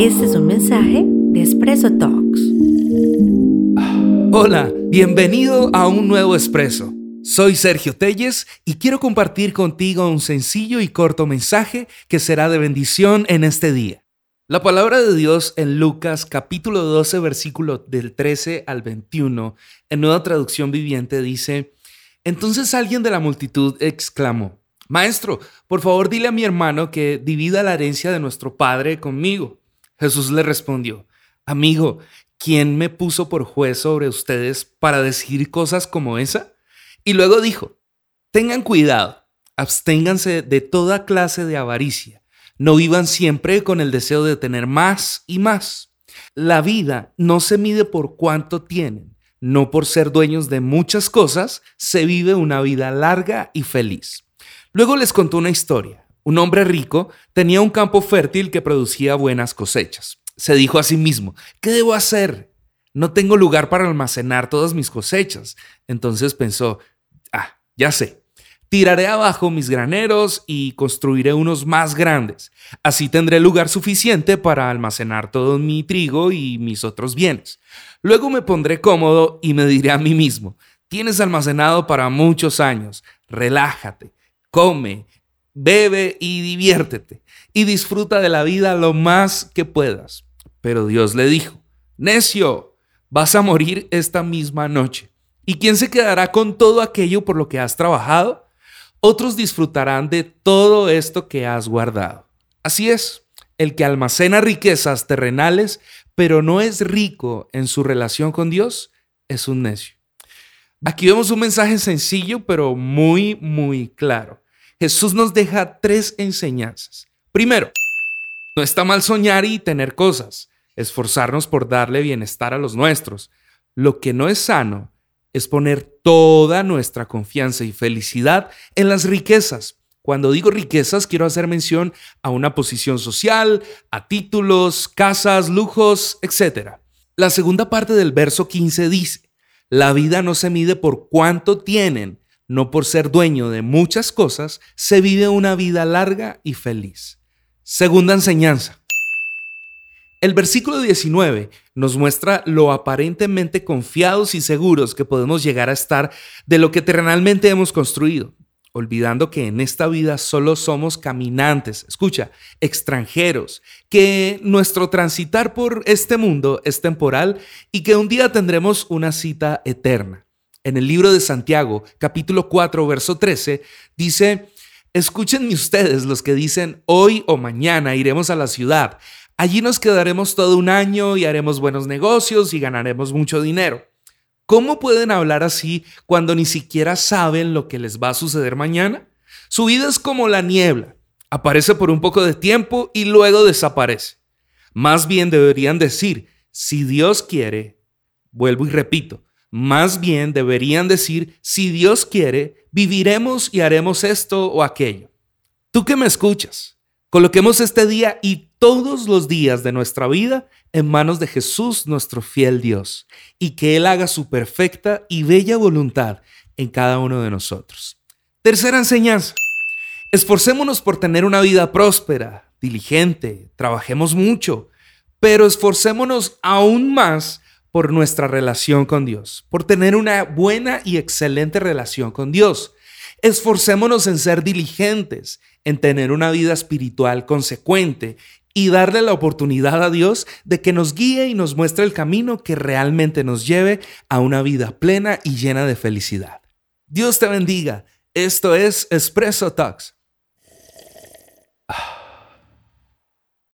Este es un mensaje de Espresso Talks. Hola, bienvenido a un nuevo Espresso. Soy Sergio Telles y quiero compartir contigo un sencillo y corto mensaje que será de bendición en este día. La palabra de Dios en Lucas capítulo 12 versículo del 13 al 21 en nueva traducción viviente dice, entonces alguien de la multitud exclamó, Maestro, por favor dile a mi hermano que divida la herencia de nuestro padre conmigo. Jesús le respondió, Amigo, ¿quién me puso por juez sobre ustedes para decir cosas como esa? Y luego dijo, Tengan cuidado, absténganse de toda clase de avaricia no vivan siempre con el deseo de tener más y más. La vida no se mide por cuánto tienen, no por ser dueños de muchas cosas, se vive una vida larga y feliz. Luego les contó una historia. Un hombre rico tenía un campo fértil que producía buenas cosechas. Se dijo a sí mismo, ¿qué debo hacer? No tengo lugar para almacenar todas mis cosechas. Entonces pensó, ah, ya sé, Tiraré abajo mis graneros y construiré unos más grandes. Así tendré lugar suficiente para almacenar todo mi trigo y mis otros bienes. Luego me pondré cómodo y me diré a mí mismo, tienes almacenado para muchos años, relájate, come, bebe y diviértete, y disfruta de la vida lo más que puedas. Pero Dios le dijo, necio, vas a morir esta misma noche. ¿Y quién se quedará con todo aquello por lo que has trabajado? otros disfrutarán de todo esto que has guardado. Así es, el que almacena riquezas terrenales, pero no es rico en su relación con Dios, es un necio. Aquí vemos un mensaje sencillo, pero muy, muy claro. Jesús nos deja tres enseñanzas. Primero, no está mal soñar y tener cosas, esforzarnos por darle bienestar a los nuestros. Lo que no es sano es poner toda nuestra confianza y felicidad en las riquezas. Cuando digo riquezas, quiero hacer mención a una posición social, a títulos, casas, lujos, etc. La segunda parte del verso 15 dice, la vida no se mide por cuánto tienen, no por ser dueño de muchas cosas, se vive una vida larga y feliz. Segunda enseñanza. El versículo 19 nos muestra lo aparentemente confiados y seguros que podemos llegar a estar de lo que terrenalmente hemos construido, olvidando que en esta vida solo somos caminantes, escucha, extranjeros, que nuestro transitar por este mundo es temporal y que un día tendremos una cita eterna. En el libro de Santiago, capítulo 4, verso 13, dice, escúchenme ustedes los que dicen, hoy o mañana iremos a la ciudad Allí nos quedaremos todo un año y haremos buenos negocios y ganaremos mucho dinero. ¿Cómo pueden hablar así cuando ni siquiera saben lo que les va a suceder mañana? Su vida es como la niebla. Aparece por un poco de tiempo y luego desaparece. Más bien deberían decir, si Dios quiere, vuelvo y repito, más bien deberían decir, si Dios quiere, viviremos y haremos esto o aquello. Tú que me escuchas, coloquemos este día y todos los días de nuestra vida en manos de Jesús, nuestro fiel Dios, y que Él haga su perfecta y bella voluntad en cada uno de nosotros. Tercera enseñanza. Esforcémonos por tener una vida próspera, diligente, trabajemos mucho, pero esforcémonos aún más por nuestra relación con Dios, por tener una buena y excelente relación con Dios. Esforcémonos en ser diligentes, en tener una vida espiritual consecuente y darle la oportunidad a Dios de que nos guíe y nos muestre el camino que realmente nos lleve a una vida plena y llena de felicidad. Dios te bendiga. Esto es Espresso Talks.